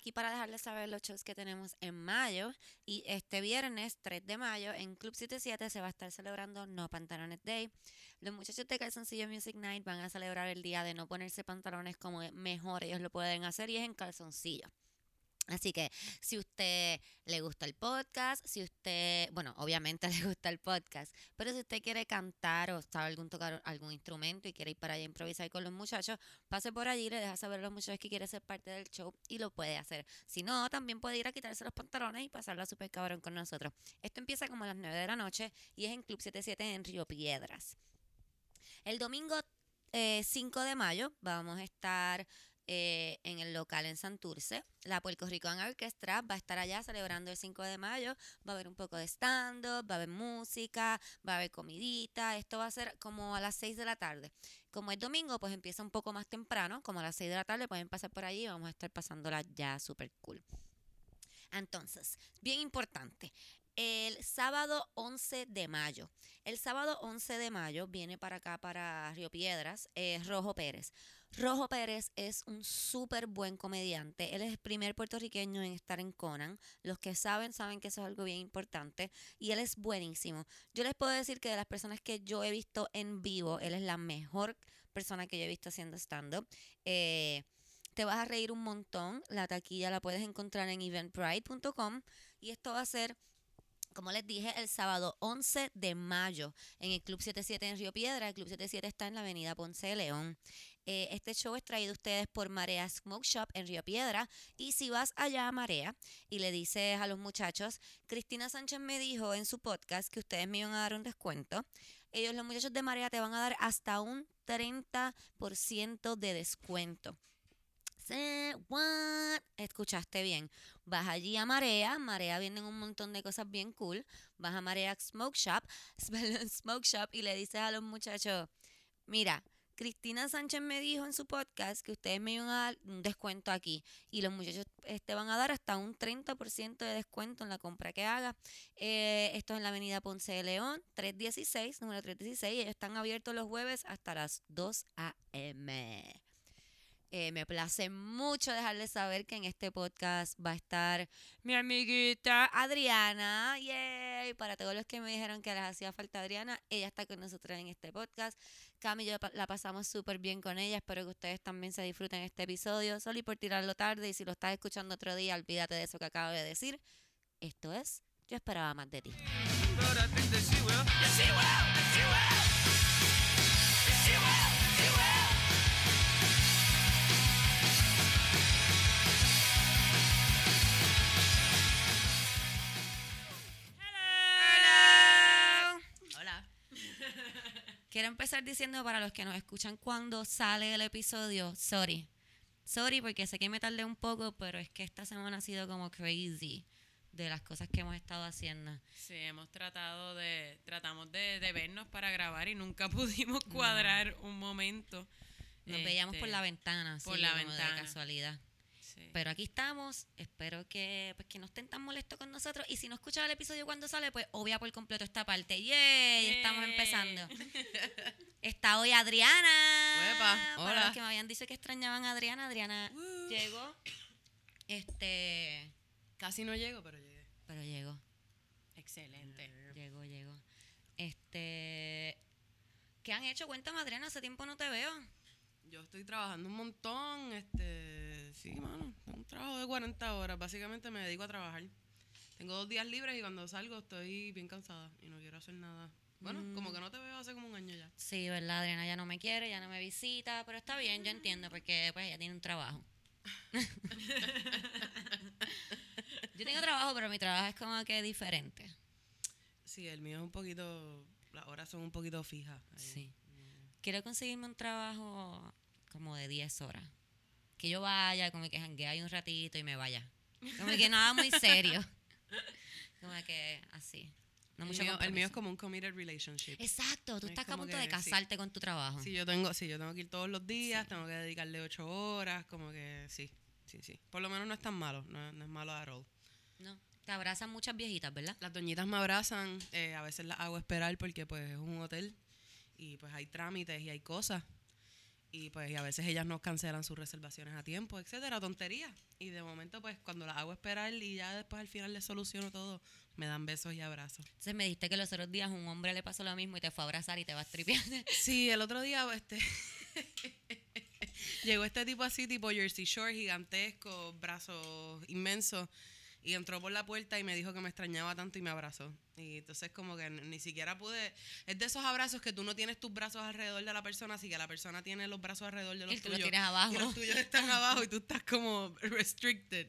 aquí para dejarles saber los shows que tenemos en mayo. Y este viernes 3 de mayo en Club 77 se va a estar celebrando No Pantalones Day. Los muchachos de Calzoncillo Music Night van a celebrar el día de no ponerse pantalones como mejor ellos lo pueden hacer y es en calzoncillo. Así que si usted le gusta el podcast, si usted, bueno, obviamente le gusta el podcast, pero si usted quiere cantar o sabe algún tocar algún instrumento y quiere ir para allá a improvisar con los muchachos, pase por allí, le deja saber a los muchachos que quiere ser parte del show y lo puede hacer. Si no, también puede ir a quitarse los pantalones y pasarla super cabrón con nosotros. Esto empieza como a las 9 de la noche y es en Club 77 en Río Piedras. El domingo 5 eh, de mayo vamos a estar eh, en el local en Santurce. La Puerto Rican Orchestra va a estar allá celebrando el 5 de mayo. Va a haber un poco de stand-up, va a haber música, va a haber comidita. Esto va a ser como a las 6 de la tarde. Como es domingo, pues empieza un poco más temprano, como a las 6 de la tarde. Pueden pasar por allí y vamos a estar pasándola ya súper cool. Entonces, bien importante, el sábado 11 de mayo. El sábado 11 de mayo viene para acá, para Río Piedras, eh, Rojo Pérez. Rojo Pérez es un súper buen comediante. Él es el primer puertorriqueño en estar en Conan. Los que saben, saben que eso es algo bien importante. Y él es buenísimo. Yo les puedo decir que de las personas que yo he visto en vivo, él es la mejor persona que yo he visto haciendo stand-up. Eh, te vas a reír un montón. La taquilla la puedes encontrar en eventbrite.com. Y esto va a ser como les dije, el sábado 11 de mayo en el Club 77 en Río Piedra. El Club 77 está en la avenida Ponce de León. Eh, este show es traído a ustedes por Marea Smoke Shop en Río Piedra. Y si vas allá a Marea y le dices a los muchachos, Cristina Sánchez me dijo en su podcast que ustedes me iban a dar un descuento. Ellos, los muchachos de Marea, te van a dar hasta un 30% de descuento. What? Escuchaste bien. Vas allí a Marea. Marea vienen un montón de cosas bien cool. Vas a Marea Smoke Shop, Smoke Shop y le dices a los muchachos, mira, Cristina Sánchez me dijo en su podcast que ustedes me iban a dar un descuento aquí y los muchachos te este, van a dar hasta un 30% de descuento en la compra que haga. Eh, esto es en la avenida Ponce de León, 316, número 316. Ellos están abiertos los jueves hasta las 2 a.m. Eh, me place mucho dejarles saber que en este podcast va a estar mi amiguita Adriana. Yay. Para todos los que me dijeron que les hacía falta Adriana, ella está con nosotros en este podcast. Cami y yo la pasamos súper bien con ella. Espero que ustedes también se disfruten este episodio. Solo y por tirarlo tarde. Y si lo estás escuchando otro día, olvídate de eso que acabo de decir. Esto es Yo esperaba más de ti. Quiero empezar diciendo para los que nos escuchan cuando sale el episodio, sorry. Sorry porque sé que me tardé un poco, pero es que esta semana ha sido como crazy de las cosas que hemos estado haciendo. Sí, hemos tratado de, tratamos de, vernos para grabar y nunca pudimos cuadrar un momento. Nos veíamos por la ventana, por la ventana. de casualidad. Pero aquí estamos. Espero que, pues, que no estén tan molestos con nosotros. Y si no escuchan el episodio cuando sale, pues obvia por completo esta parte. ¡Yay! Estamos empezando. Está hoy Adriana. hola. Para los que me habían dicho que extrañaban a Adriana, Adriana llegó. Este. Casi no llego, pero llegué. Pero llegó. Excelente. Llegó, llegó. Este. ¿Qué han hecho? Cuéntame, Adriana, hace tiempo no te veo. Yo estoy trabajando un montón, este, sí, mano, un trabajo de 40 horas, básicamente me dedico a trabajar. Tengo dos días libres y cuando salgo estoy bien cansada y no quiero hacer nada. Bueno, mm. como que no te veo hace como un año ya. Sí, verdad, Adriana ya no me quiere, ya no me visita, pero está bien, yo entiendo, porque pues ella tiene un trabajo. yo tengo trabajo, pero mi trabajo es como que diferente. Sí, el mío es un poquito, las horas son un poquito fijas. Sí. Quiero conseguirme un trabajo como de 10 horas. Que yo vaya, como que janguee un ratito y me vaya. Como que nada muy serio. Como que así. No el, mío, el, mío, es como un committed relationship. Exacto, tú estás a punto de casarte con tu trabajo. Sí, yo tengo, sí, yo tengo que ir todos los días, tengo que dedicarle ocho horas, como que sí, sí, sí. Por lo menos no es tan malo, no, es malo at all. No, te abrazan muchas viejitas, ¿verdad? Las doñitas me abrazan, eh, a veces las hago esperar porque pues es un hotel y pues hay trámites y hay cosas. Y pues y a veces ellas nos cancelan sus reservaciones a tiempo, etcétera, tontería. Y de momento, pues cuando las hago esperar y ya después al final les soluciono todo, me dan besos y abrazos. Entonces me diste que los otros días un hombre le pasó lo mismo y te fue a abrazar y te vas tripeando. Sí, el otro día este llegó este tipo así, tipo Jersey Shore, gigantesco, brazos inmensos, y entró por la puerta y me dijo que me extrañaba tanto y me abrazó. Y entonces como que ni siquiera pude... Es de esos abrazos que tú no tienes tus brazos alrededor de la persona, así que la persona tiene los brazos alrededor de los Y tú tuyos. tienes abajo. Y los tuyos están abajo y tú estás como restricted.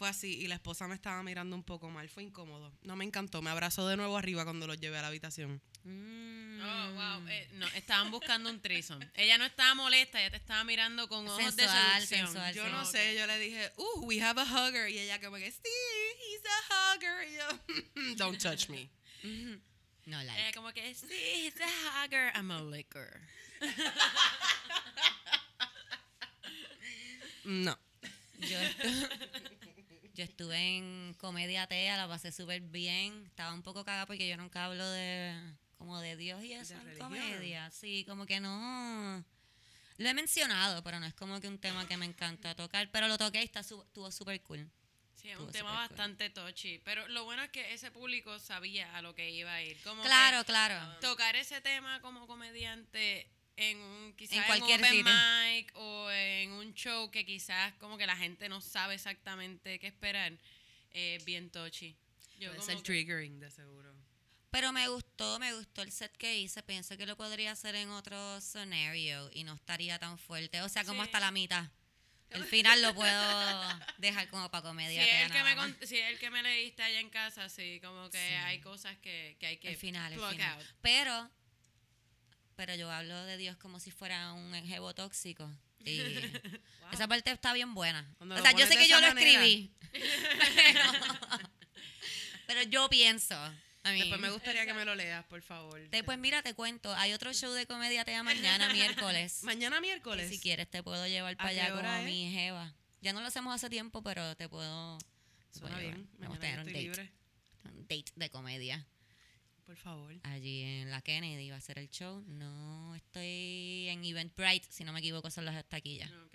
Fue así y la esposa me estaba mirando un poco mal, fue incómodo. No me encantó, me abrazó de nuevo arriba cuando los llevé a la habitación. Mm. Oh, wow. Eh, no, estaban buscando un threesome. Ella no estaba molesta, ella te estaba mirando con ojos de Sensual, seducción. sensual, Yo sí. no sé, yo le dije, uh, we have a hugger. Y ella como que, sí, he's a hugger. Y yo, don't touch me. No, Ella like. como que, sí, he's a hugger, I'm a licker. No. Yo, yo estuve en comedia tea, la pasé súper bien. Estaba un poco cagada porque yo nunca hablo de como de Dios y eso en comedia. Sí, como que no. Lo he mencionado, pero no es como que un tema que me encanta tocar. Pero lo toqué y está su- estuvo súper cool. Sí, es un tema súper cool. bastante touchy. Pero lo bueno es que ese público sabía a lo que iba a ir. Como Claro, claro. tocar ese tema como comediante en un quizás En en, cualquier open sitio. mic o en un show que quizás como que la gente no sabe exactamente qué esperar, es bien touchy. Yo Puede ser triggering, de seguro. Pero me gustó, me gustó el set que hice. Pienso que lo podría hacer en otro scenario y no estaría tan fuerte. O sea, como Sí. hasta la mitad. El final lo puedo dejar como para Si comedia. es, tea el que me, si es el que me leíste allá en casa, sí, como que Sí. hay cosas que, que hay que el final, el final. out. Pero, pero yo hablo de Dios como si fuera un enjebo tóxico. Y esa parte está bien buena. Cuando o sea, yo sé que yo lo escribí. pero, pero yo pienso. Después me gustaría que me lo leas, por favor. Después, mira, te cuento. Hay otro show de comedia tea mañana, miércoles. Mañana que miércoles. si quieres, te puedo llevar para allá como es? mi jeva. Ya no lo hacemos hace tiempo, pero te puedo. te Suena bien. Vamos a tener un date. libre. Un date de comedia. Por favor. allí en la Kennedy va a ser el show. No estoy en Eventbrite, si no me equivoco, son las taquillas. Ok.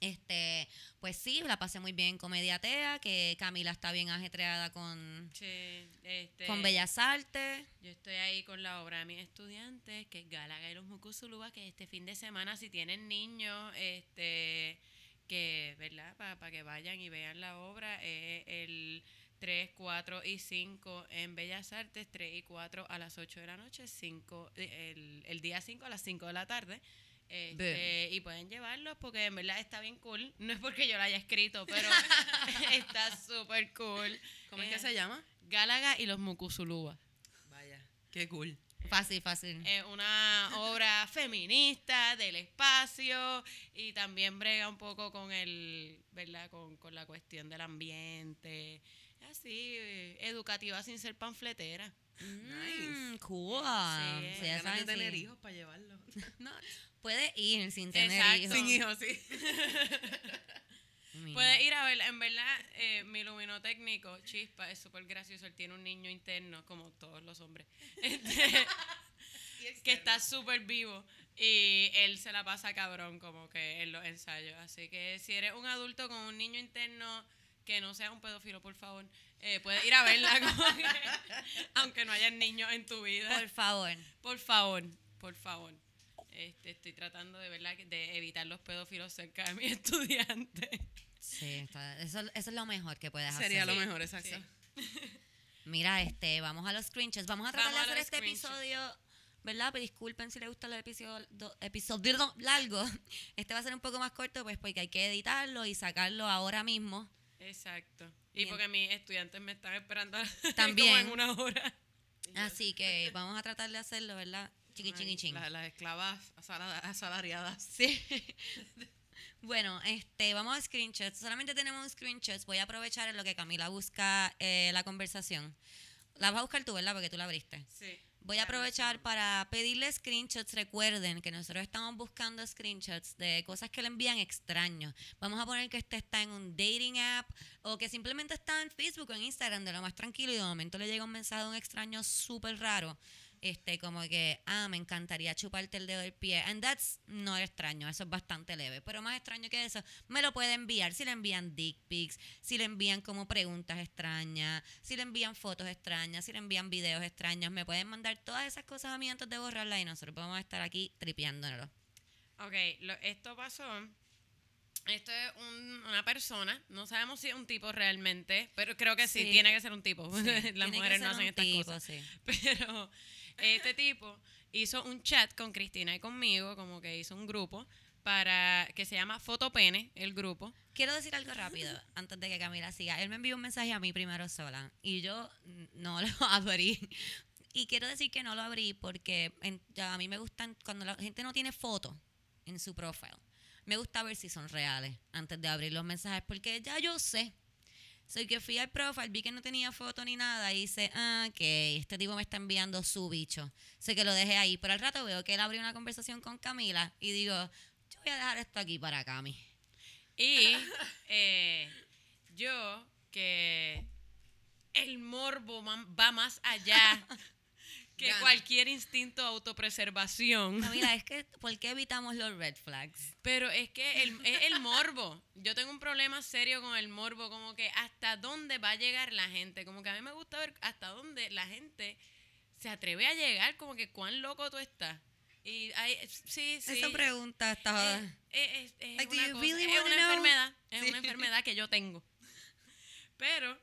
Este, pues sí, la pasé muy bien en Comedia Tea, que Camila está bien ajetreada con, Sí, este, con Bellas Artes. Yo estoy ahí con la obra de mis estudiantes, que es Gálaga y los Mucusulúa, que este fin de semana, si tienen niños, este que, ¿verdad? Para que vayan y vean la obra, es el 3, 4 y 5 en Bellas Artes, 3 y 4 a las 8 de la noche, 5, el, el día 5 a las 5 de la tarde. Este, y pueden llevarlos porque en verdad está bien cool. No es porque yo lo haya escrito, pero está súper cool. ¿Cómo es Eh, que se llama? Gálaga y los Mucusulúa. Vaya. Qué cool. Fácil, fácil. Es una obra feminista del espacio y también brega un poco con el, ¿verdad? Con, con la cuestión del ambiente. Así, eh, educativa sin ser panfletera. Mm, cool. Sí, Sí, ya saben, tener sí. hijos para llevarlos. Puede ir sin tener Exacto. hijos. Sin hijos, sí. Mm. Puedes ir a ver, en verdad, eh, mi luminotécnico, Chispa, es súper gracioso. Él tiene un niño interno, como todos los hombres, este, que está súper vivo. Y él se la pasa cabrón, como que en los ensayos. Así que si eres un adulto con un niño interno que no sea un pedófilo, por favor, eh, puedes ir a verla, que- aunque no haya niños en tu vida. Por favor. Por favor, por favor. Este, estoy tratando de verdad de evitar los pedófilos cerca de mis estudiantes. Sí, está- eso, eso es lo mejor que puedes Sería hacer. lo Sí, mejor, exacto. sí. Mira, este, vamos a los screenshots. Vamos a tratar Vamos de hacer este screenshots. episodio, ¿verdad? Pero disculpen si les gusta los episodios episodio largo. Este va a ser un poco más corto, pues porque hay que editarlo y sacarlo ahora mismo. Exacto. Y Bien. porque mis estudiantes me están esperando También. como en una hora. Así que vamos a tratar de hacerlo, ¿verdad? Chiqui, chiqui, ching. Las, las esclavas asala- asalariadas. Sí. Bueno, este, vamos a screenshots. Solamente tenemos screenshots. Voy a aprovechar en lo que Camila busca eh, la conversación. La vas a buscar tú, ¿verdad? Porque tú la abriste. Sí. Voy a aprovechar para pedirle screenshots. Recuerden que nosotros estamos buscando screenshots de cosas que le envían extraños. Vamos a poner que este está en un dating app o que simplemente está en Facebook o en Instagram de lo más tranquilo y de momento le llega un mensaje de un extraño súper raro. Este, como que, ah, me encantaría chuparte el dedo del pie. And that's no extraño, eso es bastante leve. Pero más extraño que eso, me lo puede enviar. Si le envían dick pics, si le envían como preguntas extrañas, si le envían fotos extrañas, si le envían videos extraños, me pueden mandar todas esas cosas a mí antes de borrarla y nosotros podemos estar aquí tripeándonos. Ok, lo- esto pasó. Esto es un- una persona, no sabemos si es un tipo realmente, pero creo que sí, Sí. tiene que ser un tipo. Las Tiene mujeres no hacen estas tipo, cosas. sí. Pero este tipo hizo un chat con Cristina y conmigo, como que hizo un grupo para que se llama Fotopene, el grupo. Quiero decir algo rápido antes de que Camila siga. Él me envió un mensaje a mí primero sola y yo no lo abrí. Y quiero decir que no lo abrí porque a mí me gustan cuando la gente no tiene foto en su profile. Me gusta ver si son reales antes de abrir los mensajes porque ya yo sé. Soy que fui al profile, vi que no tenía foto ni nada y hice, ah, ok, este tipo me está enviando su bicho. Sé que lo dejé ahí, pero al rato veo que él abrió una conversación con Camila y digo, yo voy a dejar esto aquí para Cami. Y eh, yo, que el morbo va más allá que Gana. cualquier instinto de autopreservación. Camila, es que, ¿por qué evitamos los red flags? Pero es que el, es el morbo. Yo tengo un problema serio con el morbo, como que hasta dónde va a llegar la gente. Como que a mí me gusta ver hasta dónde la gente se atreve a llegar, como que cuán loco tú estás. Y hay, sí, sí. Esa pregunta está... Eh, eh, es, es Like, do una, you cosa- really es wanna una know? enfermedad, es Sí. una enfermedad que yo tengo. Pero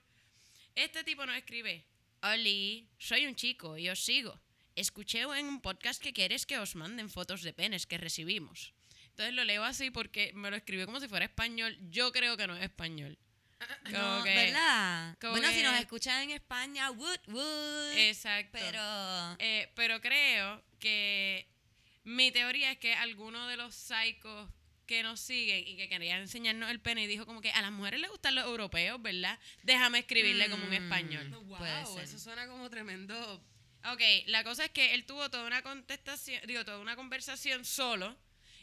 este tipo nos escribe, Oli, soy un chico y os sigo. Escuché en un podcast que quieres que os manden fotos de penes que recibimos. Entonces lo leo así porque me lo escribió como si fuera español. Yo creo que no es español. Como no, que- ¿verdad? Bueno, si nos escuchan en España, wood, wood. Exacto. Pero... Eh, pero creo que mi teoría es que alguno de los psicos que nos siguen y que querían enseñarnos el pene y dijo como que a las mujeres les gustan los europeos, ¿verdad? Déjame escribirle como un Mm. español. Wow, eso suena como tremendo. Ok, la cosa es que él tuvo toda una contestación, digo, toda una conversación solo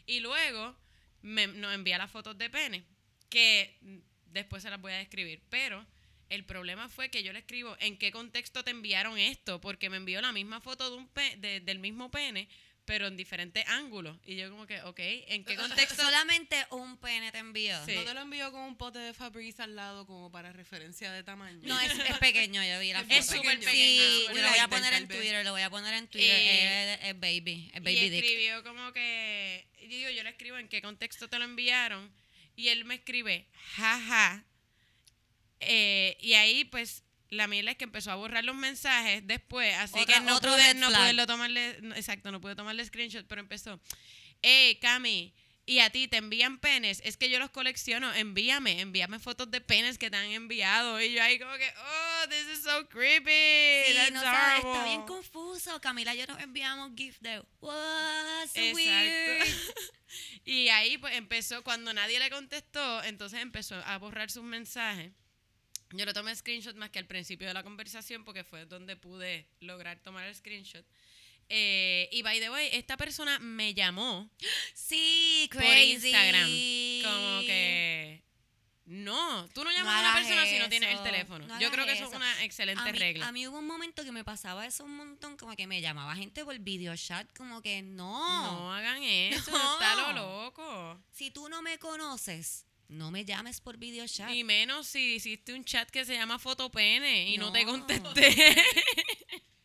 y luego me- nos envía las fotos de pene, que después se las voy a describir, pero el problema fue que yo le escribo en qué contexto te enviaron esto, porque me envió la misma foto de un pe- de- del mismo pene, pero en diferentes ángulos. Y yo como que, ok, ¿en qué contexto? Solamente un pene te envió. Sí. ¿No te lo envió con un pote de Fabrice al lado como para referencia de tamaño? No, es, es pequeño, yo vi la foto. Es súper Sí, pequeño. yo Una lo voy a poner en. Twitter, lo voy a poner en Twitter. Eh, es, es baby, es y baby dick. escribió como que, y digo, yo le escribo en qué contexto te lo enviaron y él me escribe, jaja. Eh, y ahí pues la mierda es que empezó a borrar los mensajes después, así Otra- que no otro pude, no pude tomarle, no, exacto, no pude tomarle screenshot, pero empezó, hey Cami, y a ti te envían penes, es que yo los colecciono, envíame, envíame fotos de penes que te han enviado. Y yo ahí como que, oh, this is so creepy. Sí, that's no sabes, está horrible". bien confuso. Camila y yo nos enviamos gift de what, so Exacto. weird. y ahí pues empezó, cuando nadie le contestó, entonces empezó a borrar sus mensajes. Yo le tomé screenshot más que al principio de la conversación porque fue donde pude lograr tomar el screenshot. Eh, y by the way, esta persona me llamó Sí, por crazy. Instagram. Como que... No, tú no llamas No a una persona si no tienes el teléfono. no Yo creo que eso es una excelente a mí, regla. A mí hubo un momento que me pasaba eso un montón, como que me llamaba gente por video chat, como que no. no hagan eso, No. está lo loco. Si tú no me conoces, no me llames por video chat. Y menos si hiciste un chat que se llama Fotopene y no, te contesté.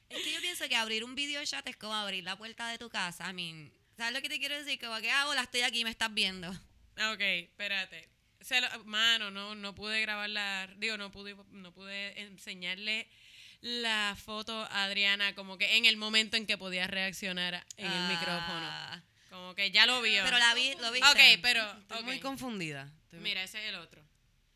Es que yo pienso que abrir un video chat es como abrir la puerta de tu casa. I mean, ¿sabes lo que te quiero decir? Como que, ah, hola, estoy aquí, me estás viendo. ok, espérate. Se lo- mano, no, no pude grabar la... Digo, no pude, no pude enseñarle la foto a Adriana como que en el momento en que podía reaccionar en el micrófono. Como que ya lo vio. Pero la vi, lo viste. Ok, pero... Estoy muy confundida. Estoy Mira, ese es el otro.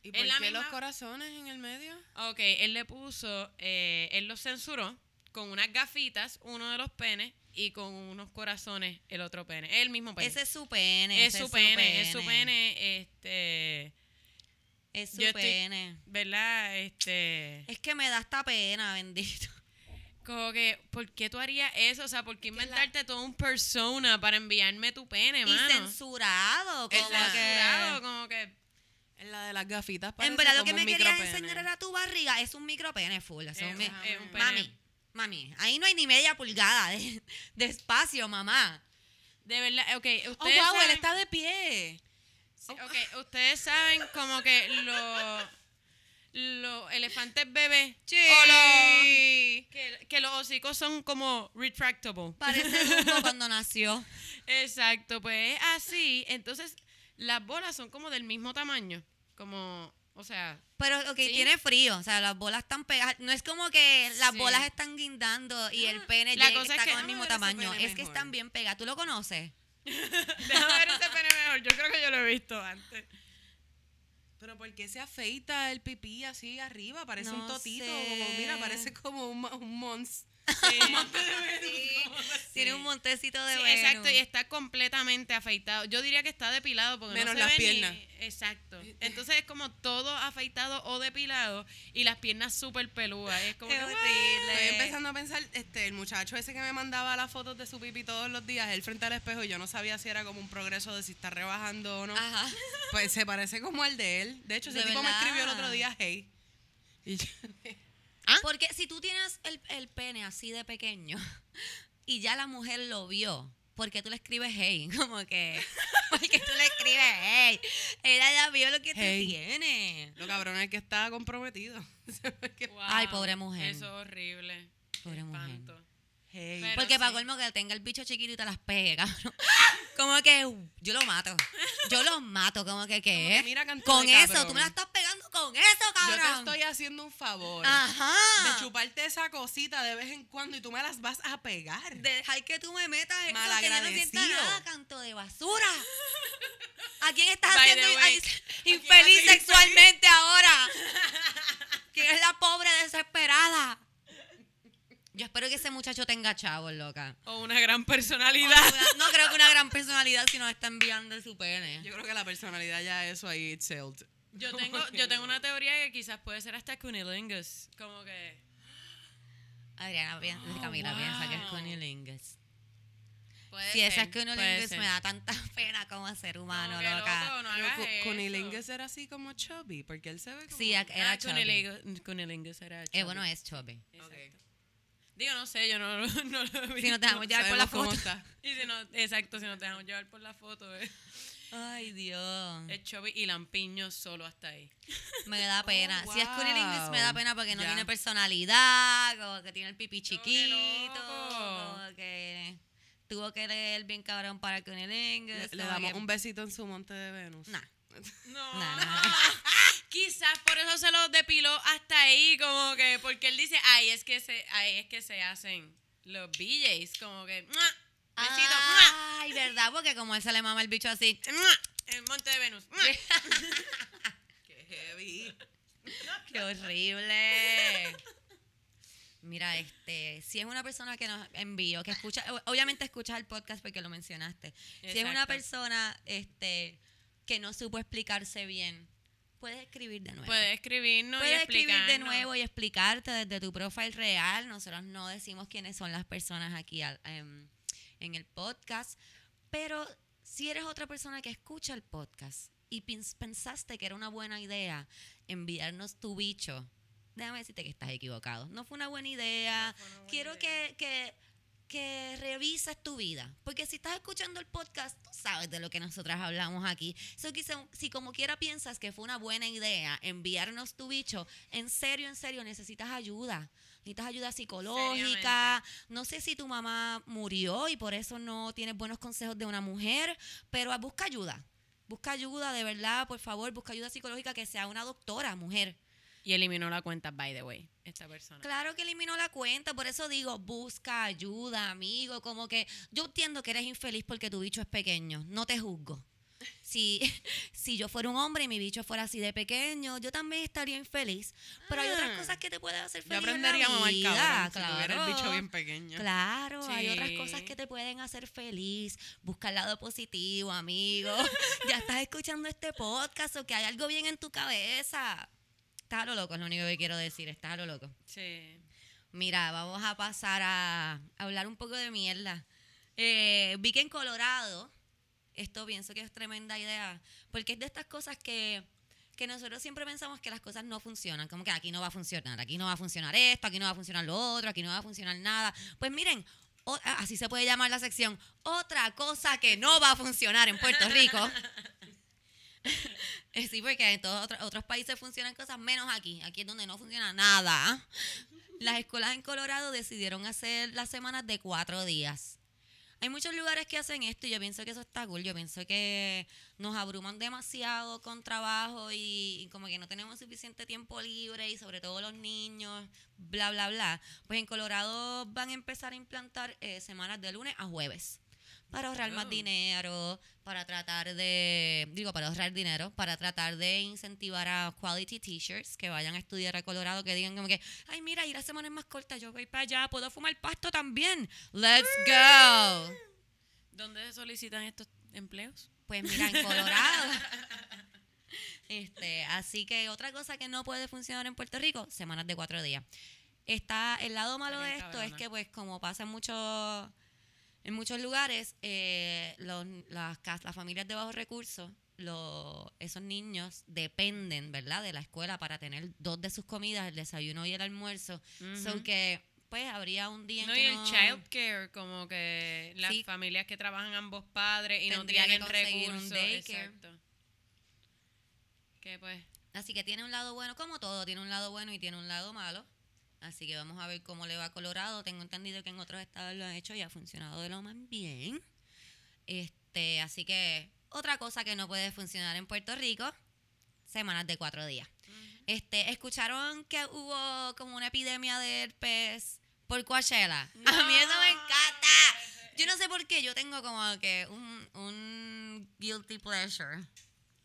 ¿Y por la qué los corazones en el medio? Ok, él le puso, eh, él lo censuró con unas gafitas, uno de los penes, y con unos corazones, el otro pene. El mismo pene. Ese es su pene. es ese su pene, es su pene, este, Es su Yo estoy- pene. ¿verdad? Este, Es que me da esta pena, bendito. Como que, ¿por qué tú harías eso? O sea, ¿por qué inventarte todo un persona para enviarme tu pene, Y mano? censurado, Es como la- que... Censurado, como que, En la de las gafitas En parece verdad lo que me querías enseñar era tu barriga. Es un micropene full. eso es Es un mi- un- es un Mami, pene. Mami, ahí no hay ni media pulgada de, de espacio, mamá. De verdad, ok, ustedes Oh, wow, él está de pie. Sí, ok, ustedes saben como que los los elefantes bebés Sí. los- que, que los hocicos son como retractable. Parece cuando nació. Exacto, pues es así. Entonces, las bolas son como del mismo tamaño. Como, o sea, Pero, ok, Sí. tiene frío. O sea, las bolas están pegadas. No es como que las Sí. bolas están guindando y el pene La cosa es está que- con el mismo tamaño. Es que están bien pegadas. ¿Tú lo conoces? déjame ver ese pene mejor. Yo creo que yo lo he visto antes. Pero ¿por qué se afeita el pipí así arriba? Parece un totito. sé. como- mira, parece como un, un mons. Sí. Tiene un montecito de Sí, Venus. exacto, y está completamente afeitado. Yo diría que está depilado porque Menos no se las ve ni- piernas. Exacto. Entonces es como todo afeitado o depilado y las piernas súper peludas. Es como Qué que, horrible. Estoy empezando a pensar, este, el muchacho ese que me mandaba las fotos de su pipí todos los días, él frente al espejo, y yo no sabía si era como un progreso de si está rebajando o no. Ajá. Pues se parece como al de él. De hecho, ese ¿De tipo me escribió el otro día, hey. Y yo- Porque si tú tienes el, el pene así de pequeño y ya la mujer lo vio, ¿por qué tú le escribes hey? Como que, ¿por qué tú le escribes hey? Ella ya vio lo que Hey. tú tienes. lo cabrón es que estaba comprometido. Wow, Ay, pobre mujer. Eso es horrible. Pobre mujer. Espanto. Hey. Porque para sí. colmo que tenga el bicho chiquito y te las pegue, cabrón. Como que uh, yo lo mato. Yo lo mato, como que qué. mira, con de eso, tú me la estás pegando con eso, Yo cabrón. te estoy haciendo un favor. Ajá. De chuparte esa cosita de vez en cuando y tú me las vas a pegar. Dejar que tú me metas eso, que yo no Malagradecido. sienta nada, canto de basura. ¿A quién estás By haciendo the way, ay, ¿a quién infeliz sexualmente ahora? ¿Quién es la pobre desesperada? Yo espero que ese muchacho tenga chavos, loca. O una gran personalidad. No creo que una gran personalidad si nos está enviando su pene. Yo creo que la personalidad ya eso ahí it's. Yo tengo, yo tengo una teoría que quizás puede ser hasta cunilingus. Como que. Adriana, piensa, Oh, Camila piensa que es wow. cunilingus. Puede Si esa es cunilingus me da tanta pena como ser humano, Como loca. loco, no. Cunilingus era así como chubby, porque él se ve como... Sí, era ah, chubby. cunilingus, cunilingus era Eh, chubby. bueno, es chubby. Exacto. Ok. Digo, no sé, yo no, no lo he Si nos dejamos llevar por la foto. está. Y si no, exacto, si nos dejamos llevar por la foto, eh. Ay, Dios. es chubby y lampiño solo hasta ahí. Me da pena. Oh, Si es cunilingus me da pena porque no Ya. tiene personalidad, como que tiene el pipí qué chiquito, como que tuvo que leer bien cabrón para cunilingus. Le, le como damos que- un besito en su monte de Venus. Nah. No. No, no. Quizás por eso se lo depiló hasta ahí, como que, porque él dice, ay, es que se, ay, es que se hacen los BJs, como que, ¡mua! besito, ¡mua! Ay, ¿verdad? Porque como él se le mama el bicho así. ¡mua! el monte de Venus. Qué heavy. ¡Qué horrible! Mira, este, si es una persona que nos envió, que escucha, obviamente escuchas el podcast porque lo mencionaste. Si es una persona, este, que no supo explicarse bien, puedes escribir de nuevo. Puedes escribirnos y Puedes escribir de nuevo y explicarte desde tu profile real. Nosotros no decimos quiénes son las personas aquí al- em, en el podcast, pero si eres otra persona que escucha el podcast y pens- pensaste que era una buena idea enviarnos tu bicho, déjame decirte que estás equivocado. No fue una buena idea. fue una buena Quiero idea. que, que, que revises tu vida. Porque si estás escuchando el podcast, tú sabes de lo que nosotras hablamos aquí. So, quizá- si como quiera piensas que fue una buena idea enviarnos tu bicho, en serio, en serio, necesitas ayuda. Necesitas ayuda psicológica. No sé si tu mamá murió y por eso no tienes buenos consejos de una mujer, pero busca ayuda. Busca ayuda, de verdad, por favor, busca ayuda psicológica que sea una doctora, mujer. Y eliminó la cuenta, by the way, esta persona. Claro que eliminó la cuenta, por eso digo, busca ayuda, amigo, como que yo entiendo que eres infeliz porque tu bicho es pequeño, no te juzgo. Si, si yo fuera un hombre y mi bicho fuera así de pequeño, yo también estaría infeliz. Pero hay otras Ah. cosas que te pueden hacer Yo feliz aprendería a en la mamar vida, cabrón si tuviera el claro. bicho bien pequeño. Claro, hay otras cosas que te pueden hacer feliz. Busca el lado positivo, amigo. ya estás escuchando este podcast o que hay algo bien en tu cabeza. Estás a lo loco, es lo único que quiero decir. Estás a lo loco. Sí. Mira, vamos a pasar a hablar un poco de mierda. Eh, vi que en Colorado, esto pienso que es tremenda idea, porque es de estas cosas que, que nosotros siempre pensamos que las cosas no funcionan, como que aquí no va a funcionar, aquí no va a funcionar esto, aquí no va a funcionar lo otro, aquí no va a funcionar nada. Pues miren, o- así se puede llamar la sección, otra cosa que no va a funcionar en Puerto Rico. Sí, porque en todos otros, otros países funcionan cosas menos aquí. Aquí es donde no funciona nada. Las escuelas en Colorado decidieron hacer las semanas de cuatro días. Hay muchos lugares que hacen esto y yo pienso que eso está cool. Yo pienso que nos abruman demasiado con trabajo y, y como que no tenemos suficiente tiempo libre y sobre todo los niños, bla, bla, bla. Pues en Colorado van a empezar a implantar eh, semanas de lunes a jueves para ahorrar más Oh. dinero, para tratar de, digo, para ahorrar dinero, para tratar de incentivar a quality teachers que vayan a estudiar a Colorado, que digan como que, ay, mira, y la semana es más corta, yo voy para allá, puedo fumar pasto también. Let's go. ¿Dónde se solicitan estos empleos? Pues mira, en Colorado. Este, así que otra cosa que no puede funcionar en Puerto Rico, semanas de cuatro días. Está el lado malo de esto es que pues como pasa en muchos en muchos lugares, eh, los- las, las familias de bajos recursos, los- esos niños dependen, ¿verdad? De la escuela para tener dos de sus comidas, el desayuno y el almuerzo. So Ujú. que pues habría un día en No, que y el no- child care, como que las Sí. familias que trabajan ambos padres y no que tienen un recursos. daycare. Exacto. Que pues, Así que tiene un lado bueno, como todo, tiene un lado bueno y tiene un lado malo. Así que vamos a ver cómo le va a Colorado. Tengo entendido que en otros estados lo han hecho y ha funcionado de lo más bien. Este, así que otra cosa que no puede funcionar en Puerto Rico, semanas de cuatro días. Este, ¿escucharon que hubo como una epidemia de herpes por Coachella? A mí eso me encanta. Yo no sé por qué, yo tengo como que un, un guilty pleasure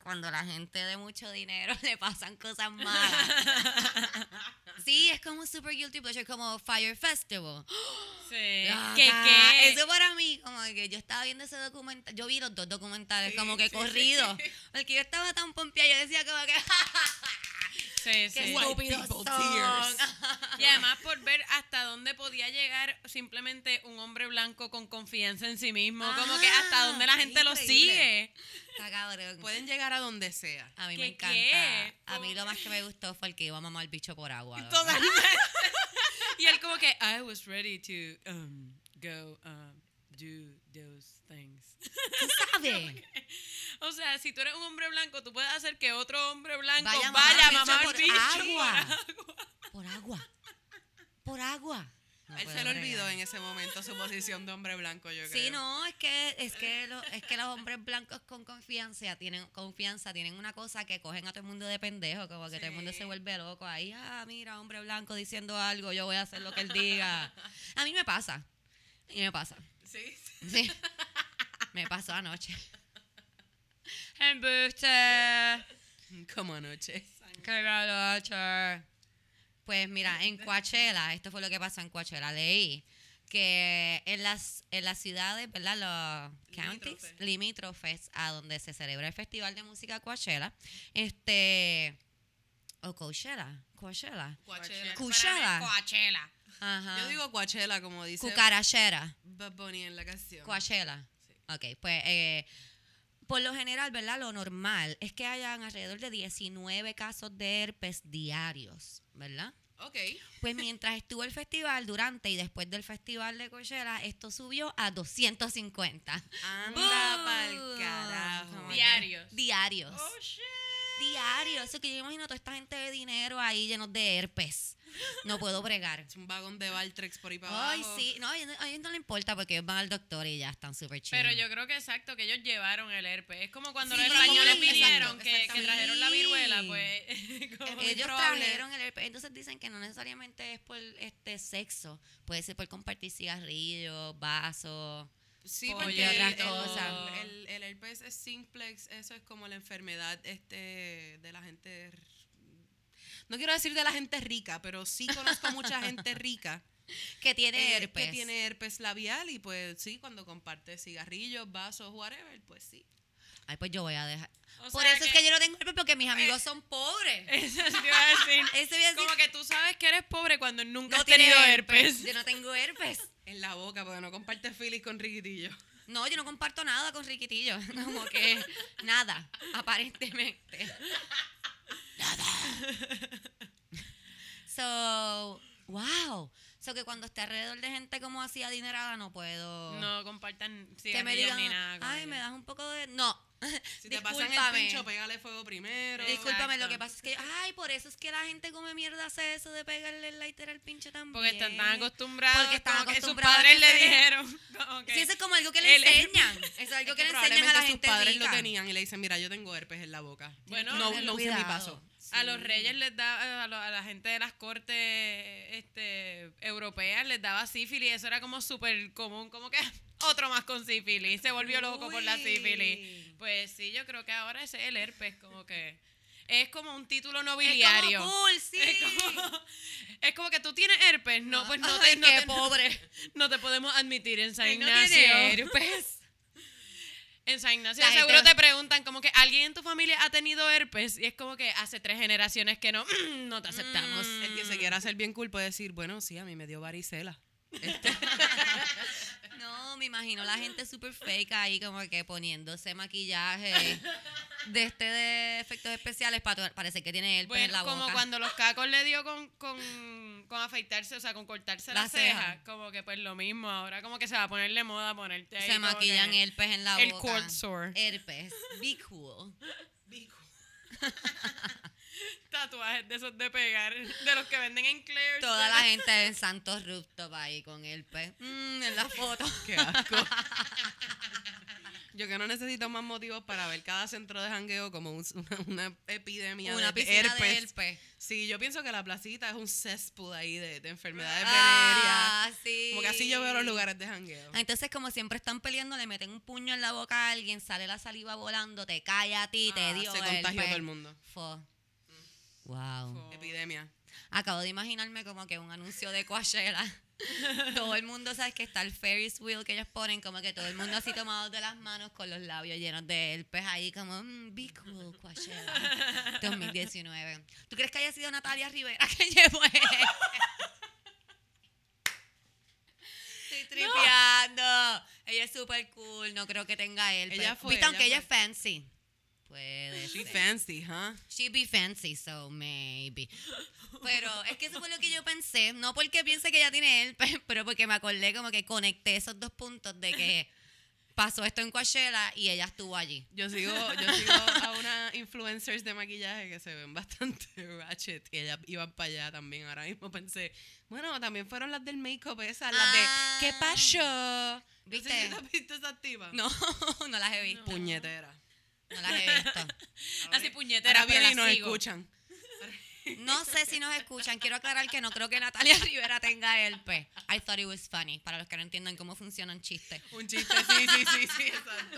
cuando la gente de mucho dinero le pasan cosas malas. Sí, es como super guilty pleasure, como Fire Festival. sí. ¿Qué, qué? Eso para mí, como que yo estaba viendo ese documental, yo vi los dos documentales Sí, como que sí, corridos, porque yo estaba tan pompeada, yo decía como que, Sí, sí. Estúpidos son. Y además por ver hasta dónde podía llegar simplemente un hombre blanco con confianza en sí mismo. como que hasta Ah, dónde la gente lo sigue. Está cabrón. Pueden llegar a donde sea. A mí ¿Qué me encanta. qué? A mí lo más que me gustó fue el que iba a mamar el bicho por agua. Totalmente. y él como que, I was ready to um, go um, do those things. ¿Tú sabes? O sea, si tú eres un hombre blanco, tú puedes hacer que otro hombre blanco Vaya vaya, mamar por bicho agua. por agua. Por agua. Por agua. No Él se le olvidó en ese momento su posición de hombre blanco, yo creo. Sí, no, es que es que lo- es que los hombres blancos con confianza tienen confianza, tienen una cosa que cogen a todo el mundo de pendejo, como que todo el mundo se vuelve loco ahí, ah, mira, hombre blanco diciendo algo, yo voy a hacer lo que él diga. A mí me pasa. A mí me pasa. Sí. Sí. Me pasó anoche. Embuste. Como anoche. ¡Qué galocha! Pues mira, en Coachella, esto fue lo que pasó en Coachella, leí que en las, en las ciudades, ¿verdad? Los counties Limítrofes. limítrofes a donde se celebra el Festival de Música Coachella, este... O Coachella, Coachella, Coachella. Coachella, Coachella. ajá, Yo digo Coachella, como dice cucarachera. Bad Bunny en la canción. Coachella. Sí. Ok, pues eh, por lo general, ¿verdad? Lo normal es que hayan alrededor de 19 casos de herpes diarios, ¿verdad? Ok. Pues mientras estuvo el festival, durante y después del festival de Coachella, esto subió a 250. Anda pa'l carajo. Diarios. Diarios. Oh, shit. Diarios. Eso que yo imagino toda esta gente de dinero ahí llenos de herpes. No puedo bregar. Es un vagón de Valtrex por ahí para Ay, abajo. sí. No, a ellos, a ellos no le importa porque ellos van al doctor y ya están súper chidos. Pero yo creo que exacto, que ellos llevaron el herpes. Es como cuando Sí, los españoles exacto, vinieron, que, trajeron la viruela, pues. como- muy ellos probable. trajeron el herpes. Entonces dicen que no necesariamente es por este sexo. Puede ser por compartir cigarrillos, vasos. Sí, Pollo, porque el, el, el, el herpes es simplex, eso es como la enfermedad este de la gente no quiero decir de la gente rica, pero sí conozco mucha gente rica Que tiene eh, herpes. que tiene herpes labial y pues sí, cuando comparte cigarrillos, vasos, whatever, pues sí. Ay, pues yo voy a dejar. O Por eso es que yo no tengo herpes porque mis amigos son pobres. Eso te iba a decir. Eso voy a decir. Como que tú sabes que eres pobre cuando nunca no has tenido herpes. Yo no tengo herpes. En la boca, porque no compartes filis con riquitillo. No, yo no comparto nada con Riquitillo. Como que nada, aparentemente. So, wow. So que cuando esté alrededor de gente como así adinerada no puedo. No compartan que me cigarrillos digan, ni nada. con ay, ellos". me das un poco de. No. Si te pasan el pincho, pégale fuego primero. Discúlpame, lo que pasa es que, ay, por eso es que la gente come mierda hace eso de pegarle el lighter al pincho también. Porque están tan acostumbrados. Porque están como que sus acostumbrados padres le dijeron. Sí, eso es como algo que le el- enseñan. Eso es algo Es que, que le enseñan a la probablemente gente sus padres rica. lo tenían y le dicen, mira, yo tengo herpes en la boca. Bueno, no, no usen mi paso. A los reyes les da, a, lo- a la gente de las cortes este, europeas les daba sífilis, eso era como súper común, como que otro más con sífilis, se volvió loco por la Uy. sífilis. Pues sí, yo creo que ahora ese es el herpes, como que es como un título Es nobiliario. como cool, sí. Es como, es como que tú tienes herpes, no, pues no te, Ay, no qué te- pobre. no te podemos admitir en San no Ignacio. tiene herpes. En San Ignacio La seguro gente- te preguntan como que alguien en tu familia ha tenido herpes y es como que hace tres generaciones que no, no te aceptamos. Mm. El que se quiera hacer bien cool puede decir, bueno, sí, a mí me dio varicela. No, me imagino la gente súper fake ahí, como que poniéndose maquillaje de este de efectos especiales para parecer que tiene el en Bueno, la como boca. cuando los cacos le dio con, con, con afeitarse, o sea, con cortarse La la, ceja, ceja. como que pues lo mismo, ahora como que se va a ponerle moda ponerte ahí se como maquillan herpes en la el boca. cold sore. Herpes. Be cool. tatuajes de esos de pegar, de los que venden en Claire's. Toda la gente en Santos Rooftop ahí con herpes. Mm, en la foto. Qué asco. Yo que no necesito más motivos para ver cada centro de jangueo como un- una, una epidemia Una de herpes. de herpes. Sí, yo pienso que la placita es un cesspool ahí de, de enfermedades Ah, sí. venéreas. Como que así yo veo los lugares de jangueo. Entonces, como siempre están peleando, le meten un puño en la boca a alguien, sale la saliva volando, te cae a ti, te Ah, dio se contagió herpes. todo el mundo. Fo. Wow. Epidemia. Acabo de imaginarme como que un anuncio de Coachella. todo el mundo, ¿sabes? Que está el Ferris wheel que ellos ponen, como que todo el mundo así tomado de las manos con los labios llenos de herpes ahí, como, mm, be cool, Coachella 2019. ¿Tú crees que haya sido Natalia Rivera que llevó Estoy tripeando. Ella es súper cool, no creo que tenga herpes. Ella fue, ¿Viste? Aunque ella ella es fancy. Puede She ser. fancy, huh? She be fancy, so maybe. Pero es que eso fue lo que yo pensé. No porque piense que ella tiene herpes, pero porque me acordé como que conecté esos dos puntos de que pasó esto en Coachella y ella estuvo allí. Yo sigo, yo sigo a unas influencers de maquillaje que se ven bastante ratchet y ellas iban para allá también. Ahora mismo pensé, bueno, también fueron las del make-up esas, las de Ah. ¿qué pasó? ¿Viste? No sé si tú has visto esas. No, no las he visto. Puñetera. No las he visto. Así puñetera, Ahora pero vienen y nos sigo. escuchan. No sé si nos escuchan. Quiero aclarar que no creo que Natalia Rivera tenga herpes. I thought it was funny. Para los que no entiendan cómo funcionan chistes. Un chiste, sí, sí, sí, sí, exacto.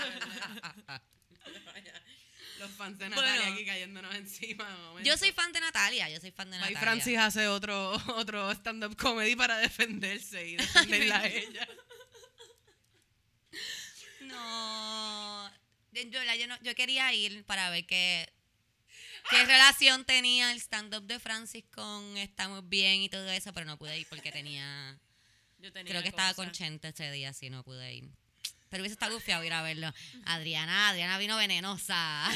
Los fans de Natalia Bueno. aquí cayéndonos encima. de momento. Yo soy fan de Natalia. Yo soy fan de Ahí Natalia. Francis hace otro, otro stand-up comedy para defenderse y defenderla a ella. No. Yo, yo- no- yo quería ir para ver qué, qué relación tenía el stand-up de Francis con Estamos Bien y todo eso, pero no pude ir porque tenía. Yo tenía Creo que estaba con Chente ese día, así no pude ir. Pero hubiese estado gufiado ir a verlo. Adriana, Adriana vino venenosa.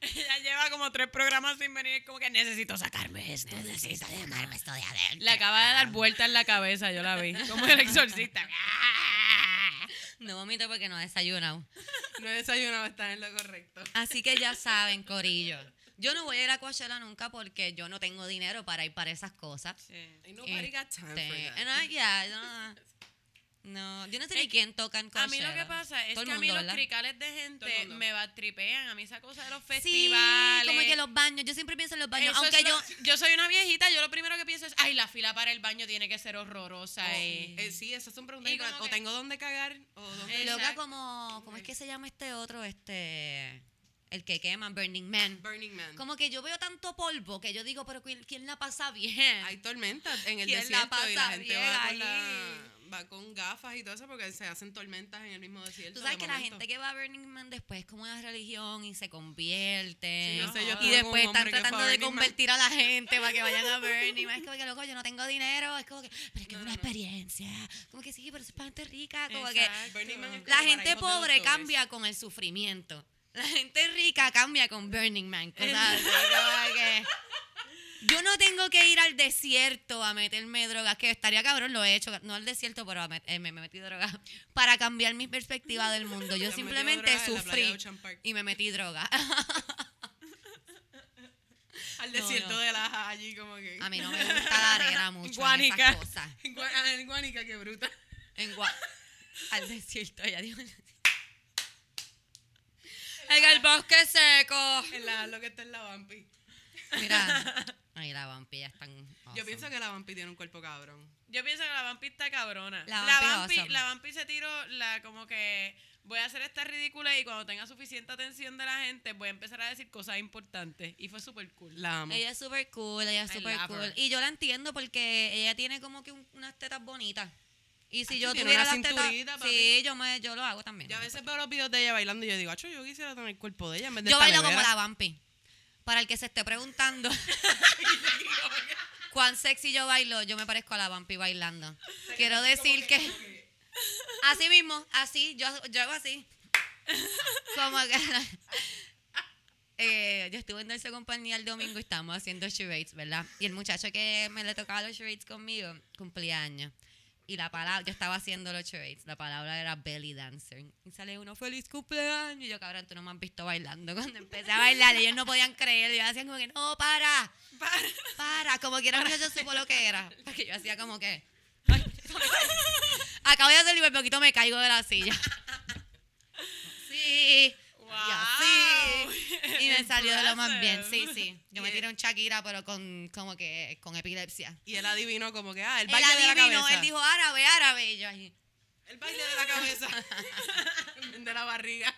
Ella lleva como tres programas sin venir, como que necesito sacarme esto. Necesito sacarme esto de adentro. Le acaba de dar vuelta en la cabeza, yo la vi. Como el exorcista. No vomito porque no he desayunado. No he desayunado, está en lo correcto. Así que ya saben, Corillo. Yo no voy a ir a Coachella nunca porque yo no tengo dinero para ir para esas cosas. Sí. Ain't nobody got time for Este, that. and I- yeah, no, no, yo no sé ni quién toca en A mí lo Coachella. que pasa es que a mí los ¿verdad? cricales de gente me va tripean. A mí esa cosa de los Sí, festivales. como que los baños. Yo siempre pienso en los baños. Eso aunque yo. lo- yo soy una viejita, yo lo primero que pienso es, ay, la fila para el baño tiene que ser horrorosa. O- eh". eh, sí, esas son preguntas. O que- tengo dónde cagar o dónde... Loca como. ¿Cómo es que se llama este otro? Este. El que quema, Burning Man. Burning Man. Como que yo veo tanto polvo que yo digo, pero ¿quién, la pasa bien? Hay tormentas en el ¿Quién la desierto y la pasa gente bien va con, la- va con gafas y todo eso porque se hacen tormentas en el mismo desierto. Tú sabes de que la momento. gente que va a Burning Man después es como una religión y se convierte. Sí, yo sé, yo y después están tratando de Burning Man. convertir a la gente para que vayan a Burning Man. Es como que, loco, yo no tengo dinero. Es como que, pero es que No, es una no, no. experiencia. Como que sí, pero es para gente rica. Como Exacto. que Burning Man es la como gente hijos de pobre cambia con el sufrimiento. La gente rica cambia con Burning Man. cosas así, como que yo no tengo que ir al desierto a meterme drogas, que estaría cabrón, lo he hecho, no al desierto, pero eh, me, me metí drogas para cambiar mi perspectiva del mundo. Yo simplemente la sufrí y me metí droga. Al No, desierto no. de Laja, allí como que. A mí no me gusta la arena mucho. en Guánica. esas cosas. En Gua- en Guánica, qué bruta. En Gua- al desierto, ella dijo. En el bosque seco. En la, lo que está en la Vampi. Mira, ahí la vampi ya están. Yo awesome. pienso que la Vampi tiene un cuerpo cabrón. Yo pienso que la vampi está cabrona. La La, vampi awesome. la vampi se tiró la como que voy a hacer esta ridícula y cuando tenga suficiente atención de la gente voy a empezar a decir cosas importantes. Y fue súper cool. La amo. Ella es súper cool, ella es I súper cool. her. Y yo la entiendo porque ella tiene como que un- unas tetas bonitas. Y si yo tiene tuviera una las tetas. cinturita, papi. Sí, yo, me, yo lo hago también. Yo a veces veo los videos de ella bailando y yo digo, acho, yo quisiera tener el cuerpo de ella en vez de Yo esta bailo como nevera". la vampi. Para el que se esté preguntando cuán sexy yo bailo, yo me parezco a la vampi bailando. Quiero decir que así mismo, así, yo, yo hago así. Como que eh, yo estuve en Dulce Compañía el domingo y estábamos haciendo charades, ¿verdad? Y el muchacho que me le tocaba los charades conmigo cumplía años. Y la palabra, yo estaba haciendo los charades, la palabra era belly dancer. Y sale uno, feliz cumpleaños. Y yo, cabrón, tú no me has visto bailando. Cuando empecé a bailar, ellos no podían creer. Y yo hacían como que, no, para, para. Como que era el muchacho supo lo que era. Porque yo hacía como que, "Ay, acabo de hacer por poquito me caigo de la silla. Sí. Y así. Y me salió de lo más bien. Sí, sí. Yo me tiré un Shakira, pero con como que con epilepsia. Y él adivinó como que, ah, el Él baile de la cabeza. él dijo árabe, árabe. Y yo ahí. El baile de la cabeza. De la barriga.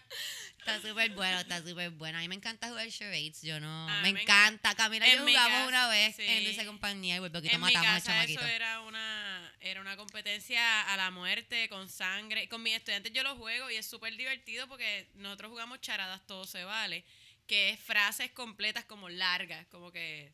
Está súper bueno, está súper bueno. A mí me encanta jugar charades. Yo no. A me encanta. Camila y yo jugamos casa, una vez sí. en Dulce Compañía y por poquito En mi matamos chamaquito. eso era una, era una competencia a la muerte, con sangre. Con mis estudiantes yo lo juego y es súper divertido porque nosotros jugamos charadas, todo se vale. Que es frases completas como largas, como que...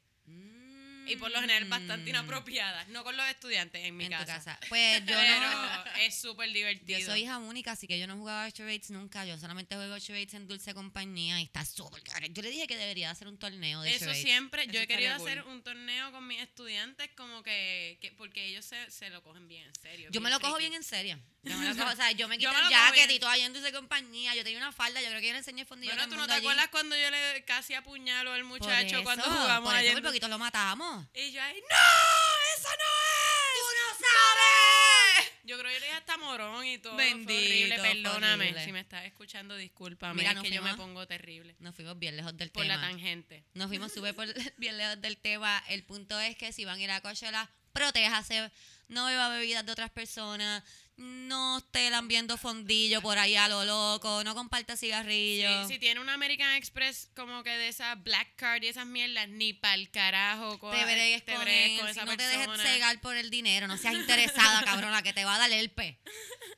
Y por lo general bastante inapropiadas. No con los estudiantes en mi Mm. en tu casa. casa. Pues yo Pero no. es súper divertido. Yo soy hija única, así que yo no jugaba charades nunca. Yo solamente juego charades en Dulce Compañía y está súper cabrón. Yo le dije que debería hacer un torneo de Eso charades. siempre, Eso yo he querido cool. hacer un torneo con mis estudiantes como que, que porque ellos se, se lo cogen bien en serio. Yo me lo cojo bien en serio. Yo me lo o sea, yo me Yo quité me el jacket y todo allá en Dulce Compañía. Yo tenía una falda, yo creo que yo le enseñé el fondillo Bueno, tú no te allí. acuerdas cuando yo le casi apuñalo al Por muchacho cuando eso, jugamos por ayer. por poquito lo matamos. Y yo ahí, ¡No! ¡Eso no es! ¡Tú no sabes! Yo creo que yo le dije hasta morón y todo. Bendito, fue horrible, perdóname. horrible. Si me estás escuchando, discúlpame. Mira, es que yo me pongo terrible. Nos fuimos bien lejos del Por tema. la tangente. Nos fuimos súper por- bien lejos del tema. El punto es que si van a ir a Coachella, protéjase. No beba bebidas de otras personas. No esté lambiendo fondillo por ahí a lo loco. No comparta Sí, cigarrillos. si tiene una American Express como que de esas Black Card y esas mierdas, ni pa'l carajo. te bregues te con, bregues él, con si esa no te dejes cegar por el dinero, no seas interesada, cabrona, que te va a dar el pe.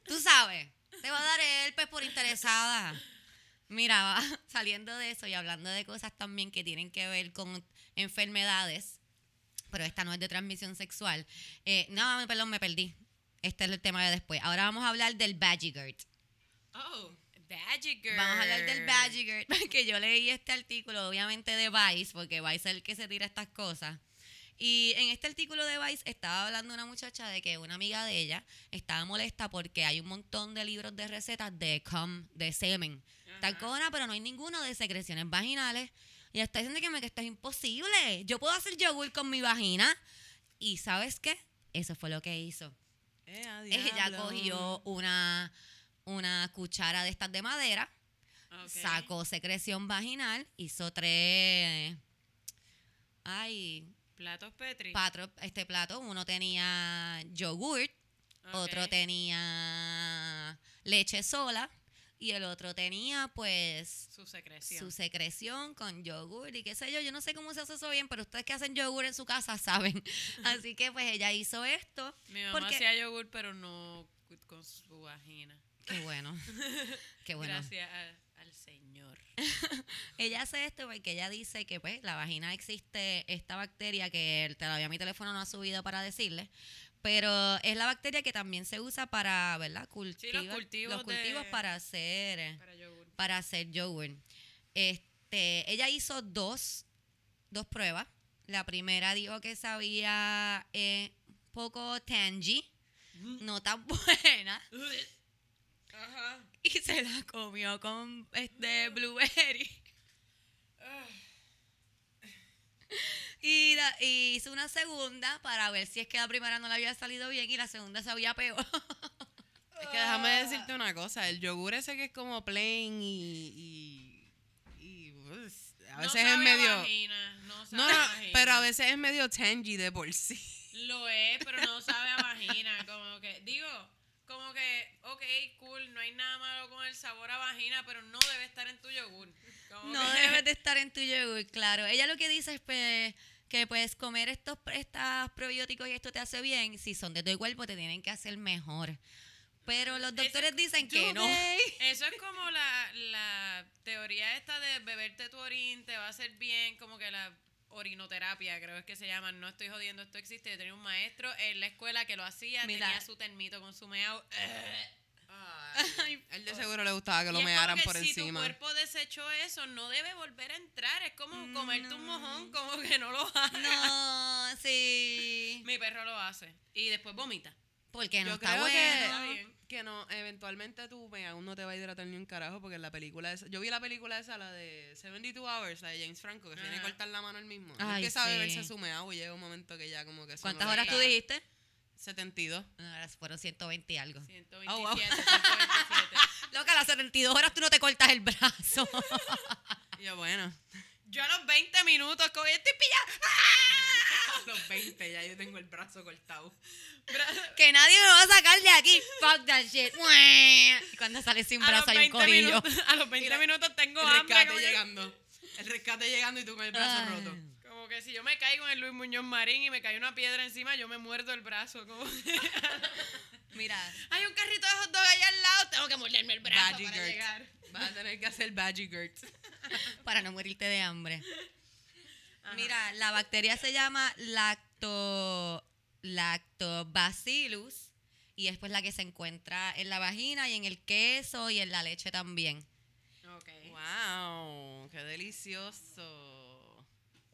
Tú sabes, te va a dar el pe por interesada. Mira, va, saliendo de eso y hablando de cosas también que tienen que ver con enfermedades, pero esta no es de transmisión sexual. Eh, no, perdón, me perdí. Este es el tema de después. Ahora vamos a hablar del Badgegurt. Oh. Badger Vamos a hablar del Badgegurt, porque yo leí este artículo, obviamente de Vice, porque Vice es el que se tira estas cosas. Y en este artículo de Vice estaba hablando una muchacha de que una amiga de ella estaba molesta porque hay un montón de libros de recetas de cum, de semen. Tal cosa, pero no hay ninguno de secreciones vaginales. Y está diciendo que, me, que esto es imposible. Yo puedo hacer yogur con mi vagina. Y ¿sabes qué? Eso fue lo que hizo. Eh, Ella cogió una, una cuchara de estas de madera, sacó secreción vaginal, hizo tres. Ay, Platos Petri. patro, este plato. Uno tenía yogurt, otro tenía leche sola y el otro tenía, pues, Su secreción. su secreción con yogur y qué sé yo. Yo no sé cómo se hace eso bien, pero ustedes que hacen yogur en su casa saben. Así que, pues, ella hizo esto. Mi mamá porque- hacía yogur, pero no con su vagina. Qué bueno. Qué bueno. Gracias a- al Señor. Ella hace esto porque ella dice que pues la vagina existe esta bacteria que todavía mi teléfono no ha subido para decirle, pero es la bacteria que también se usa para, ¿verdad? Cultivar, cultivos los cultivos de- para hacer, Para yogur. para hacer yogur. Este, ella hizo dos, dos pruebas. La primera dijo que sabía eh, poco tangy, no tan buena, Ajá. y se la comió con este blueberry. Y, la- y hizo una segunda para ver si es que la primera no le había salido bien y la segunda sabía peor. Es que déjame decirte una cosa, el yogur ese que es como plain y... y, y, pues, a No veces es sabe a medio... vagina, no sabe No, no, pero a veces es medio tangy de por sí. Lo es, pero no sabe a vagina. Como que, digo, como que, ok, cool, no hay nada malo con el sabor a vagina, pero no debe estar en tu yogur. Como No que- debes de estar en tu yogur, claro. Ella lo que dice es pues, que puedes comer estos, estos probióticos y esto te hace bien. Si son de tu cuerpo, te tienen que hacer mejor. Pero los doctores dicen que no. Eso es como la, la teoría esta de beberte tu orín te va a hacer bien, como que la orinoterapia, creo es que se llama. No estoy jodiendo, esto existe. Yo tenía un maestro en la escuela que lo hacía, Mira. tenía su termito con su meao. Ay, él de seguro le gustaba que lo mearan por si encima. tu cuerpo desechó eso, no debe volver a entrar. Es como comerte un mojón, como que no lo hagas. No, sí. Mi perro lo hace. Y después vomita. Porque no Yo está creo Está bueno. bien. que, que no, eventualmente tú me aún no te va a hidratar ni un carajo porque en la película esa, yo vi la película esa, la de 72 Hours, la de James Franco, que se tiene que cortar la mano él mismo. Él Ay, empieza a sí. beberse su meao y llega un momento que ya como que ¿Cuántas no horas tú dijiste? 72. Ahora fueron 120 y algo. 127, Oh, wow. 127. Loca, a las 72 horas tú no te cortas el brazo. Yo, bueno, Yo a los 20 minutos como estoy pillada. a los 20 ya yo tengo el brazo cortado. que nadie me va a sacar de aquí. Fuck that shit. Y cuando sale sin brazo hay un 20 corillo. minutos, a los 20 Y la- minutos tengo El hambre. rescate como que- llegando. El rescate llegando y tú con el brazo Ay. roto. Como que si yo me caigo en el Luis Muñoz Marín y me cae una piedra encima, yo me muerdo el brazo. Como Mira, Hay un carrito de hot dog allá al lado, tengo que morderme el brazo Badgie para Gert. llegar. Vas a tener que hacer Badgie Gert. para no morirte de hambre. Ajá. Mira, la bacteria se llama lacto, lactobacillus y es pues la que se encuentra en la vagina y en el queso y en la leche también. Ok. Wow, qué delicioso.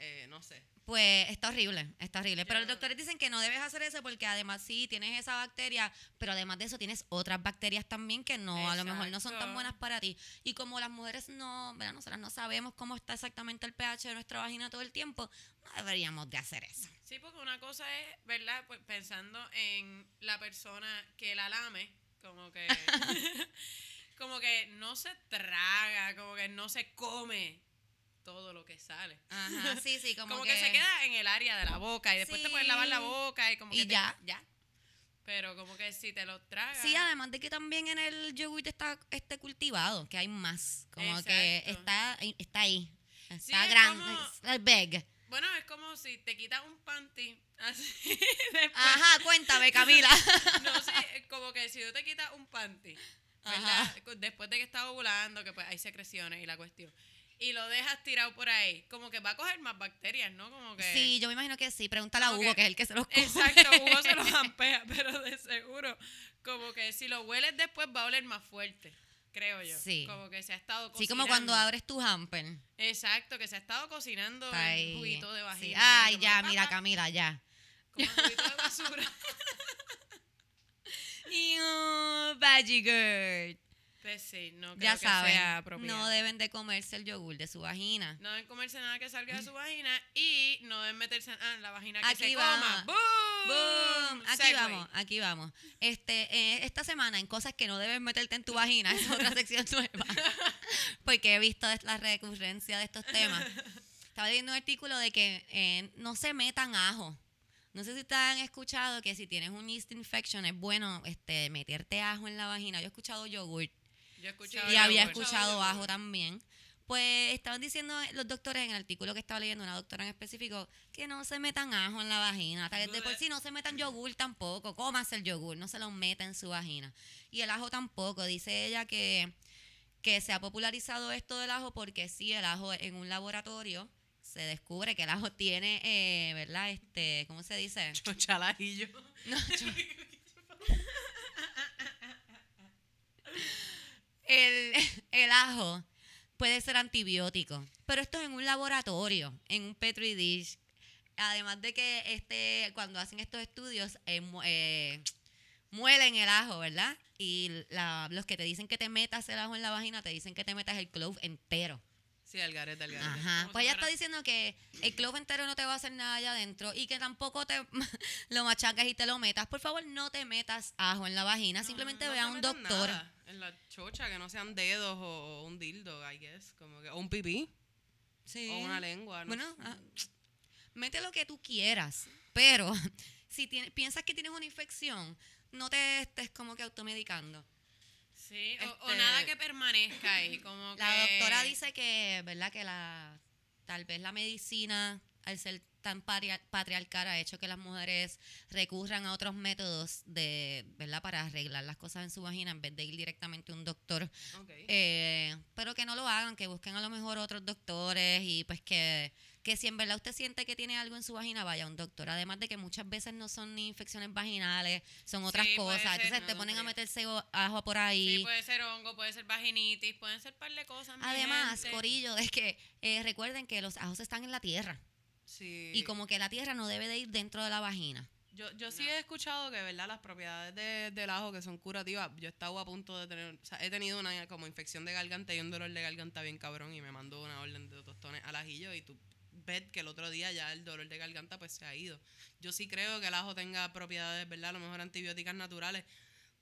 Eh, no sé. Pues está horrible, está horrible. Pero los doctores dicen que no debes hacer eso porque además sí tienes esa bacteria, pero además de eso tienes otras bacterias también que no, a lo mejor no son tan buenas para ti. Y como las mujeres no, ¿verdad? nosotras no sabemos cómo está exactamente el pH de nuestra vagina todo el tiempo, no deberíamos de hacer eso. Sí, porque una cosa es, ¿verdad? Pues pensando en la persona que la lame, como que como que no se traga, como que no se come todo lo que sale. Ajá, sí, sí, como, Como, que, se queda en el área de la boca y después te puedes lavar la Sí. boca y como Y que te- ya. ya. Pero como que si te lo tragas. Sí, además de que también en el yogur está este cultivado, que hay más, como que está, está ahí, está Sí, es grande, como- es big. Bueno, es como si te quitas un panty así después. Ajá, cuéntame, Camila. No, sí, es como que si tú te quitas un panty, ¿verdad? Ajá. Después de que estás ovulando, que pues hay secreciones y la cuestión, y lo dejas tirado por ahí, como que va a coger más bacterias, ¿no? Como que... Sí, yo me imagino que sí. Pregúntale a Hugo, que- que es el que se los come. Exacto, Hugo se los ampea, pero de seguro, como que si lo hueles después va a oler más fuerte, creo yo. Sí. Como que se ha estado cocinando. Sí, como cuando abres tu hamper. Exacto, que se ha estado cocinando ahí. el juguito de Sí. vagina. Ay, ya, mira, Camila, ya. Como juguito de basura. Ew, Veggie Girl. Pues sí, no creo Ya que sea saben, apropiado. no deben de comerse el yogur de su vagina. No deben comerse nada que salga de su vagina y no deben meterse ah, en la vagina que Aquí se va. coma. ¡Boom! Boom. Aquí Segway. vamos, aquí vamos. Este, eh, esta semana en cosas que no debes meterte en tu vagina, es otra sección nueva. Porque he visto la recurrencia de estos temas. Estaba leyendo un artículo de que eh, no se metan ajo. No sé si ustedes han escuchado que si tienes un yeast infection es bueno este, meterte ajo en la vagina. Yo he escuchado yogur Yo y había escuchado ajo también. Pues estaban diciendo los doctores en el artículo que estaba leyendo, una doctora en específico, que no se metan ajo en la vagina. Hasta que de por sí no se metan yogur tampoco. Cómase el yogur, no se lo meta en su vagina. Y el ajo tampoco. Dice ella que, que se ha popularizado esto del ajo porque sí, el ajo en un laboratorio se descubre que el ajo tiene, eh, ¿verdad? Este, ¿cómo se dice? Chochalajillo. el, el ajo puede ser antibiótico, pero esto es en un laboratorio, en un petri dish. Además de que este, cuando hacen estos estudios, eh, eh, muelen el ajo, ¿verdad? Y la- los que te dicen que te metas el ajo en la vagina, te dicen que te metas el clove entero. Sí, al garete, al garete. Ajá. Pues ella está diciendo que el clove entero no te va a hacer nada allá adentro y que tampoco te lo machacas y te lo metas. Por favor, no te metas ajo en la vagina. Simplemente No ve a un doctor. nada En la chocha, que no sean dedos o un dildo, I guess. Como que, o un pipí. Sí. O una lengua. no Bueno, ah, mete lo que tú quieras, pero si tienes, piensas que tienes una infección, no te estés como que automedicando. Sí, o, o Este- nada que permanezca ahí, como La que- doctora dice que, ¿verdad? Que la tal vez la medicina, al ser tan patriarcal, ha hecho que las mujeres recurran a otros métodos de, ¿verdad? Para arreglar las cosas en su vagina en vez de ir directamente a un doctor. Eh, pero que no lo hagan, que busquen a lo mejor otros doctores y pues que, que si en verdad usted siente que tiene algo en su vagina, vaya a un doctor. Además de que muchas veces no son ni infecciones vaginales, son otras Sí, cosas. ser, Entonces te no, ponen a sí. meterse ajo por ahí. Sí, puede ser hongo, puede ser vaginitis, pueden ser par de cosas. Además, gente. Corillo, es que eh, recuerden que los ajos están en la tierra Sí. y como que la tierra no debe de ir dentro de la vagina. Yo, yo sí he escuchado que, ¿verdad? Las propiedades de- del ajo que son curativas. Yo he estado a punto de tener, o sea, he tenido una como infección de garganta y un dolor de garganta bien cabrón y me mandó una orden de tostones al ajillo y tú ves que el otro día ya el dolor de garganta pues se ha ido. Yo sí creo que el ajo tenga propiedades, ¿verdad? A lo mejor antibióticas naturales,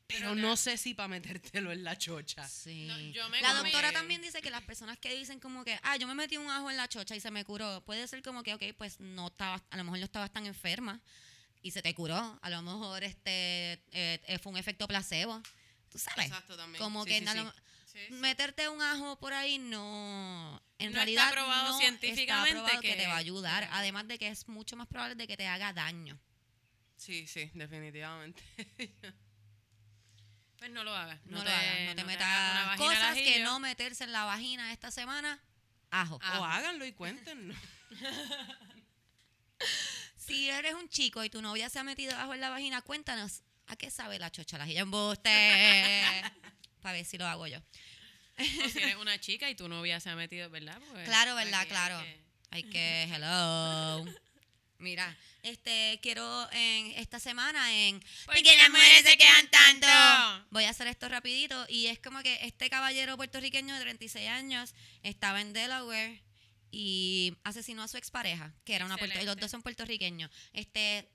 pero, no sé si para metértelo en la chocha. Sí. No, yo me la comí- doctora también dice que las personas que dicen como que, ah, yo me metí un ajo en la chocha y se me curó, puede ser como que, ok, pues no estaba, a lo mejor no estabas tan enferma y se te curó. A lo mejor este eh, fue un efecto placebo. Tú sabes. Exacto, también. Como Sí, que sí, a sí. lo- Sí, sí. meterte un ajo por ahí no en No está realidad probado no científicamente está probado que, que- te va a ayudar que- además de que es mucho más probable de que te haga daño Sí, sí, definitivamente. Pues no lo hagas. no, No, lo te, hagas no te no metas cosas que no meterse en la vagina esta semana ajo Ajo. O háganlo y cuéntenos. si eres un chico y tu novia se ha metido ajo en la vagina cuéntanos a qué sabe la chocha la jilla embuste para ver si lo hago yo O si eres una chica y tu novia se ha metido, ¿verdad? Pues, Claro, ¿verdad? Claro. hay que- Hay que, hello. Mira, este, quiero en esta semana en ¿Por qué las mujeres se quejan tanto? Voy a hacer esto rapidito y es como que este caballero puertorriqueño de 36 años estaba en Delaware y asesinó a su expareja, que era una puerto, y los dos son puertorriqueños. Este,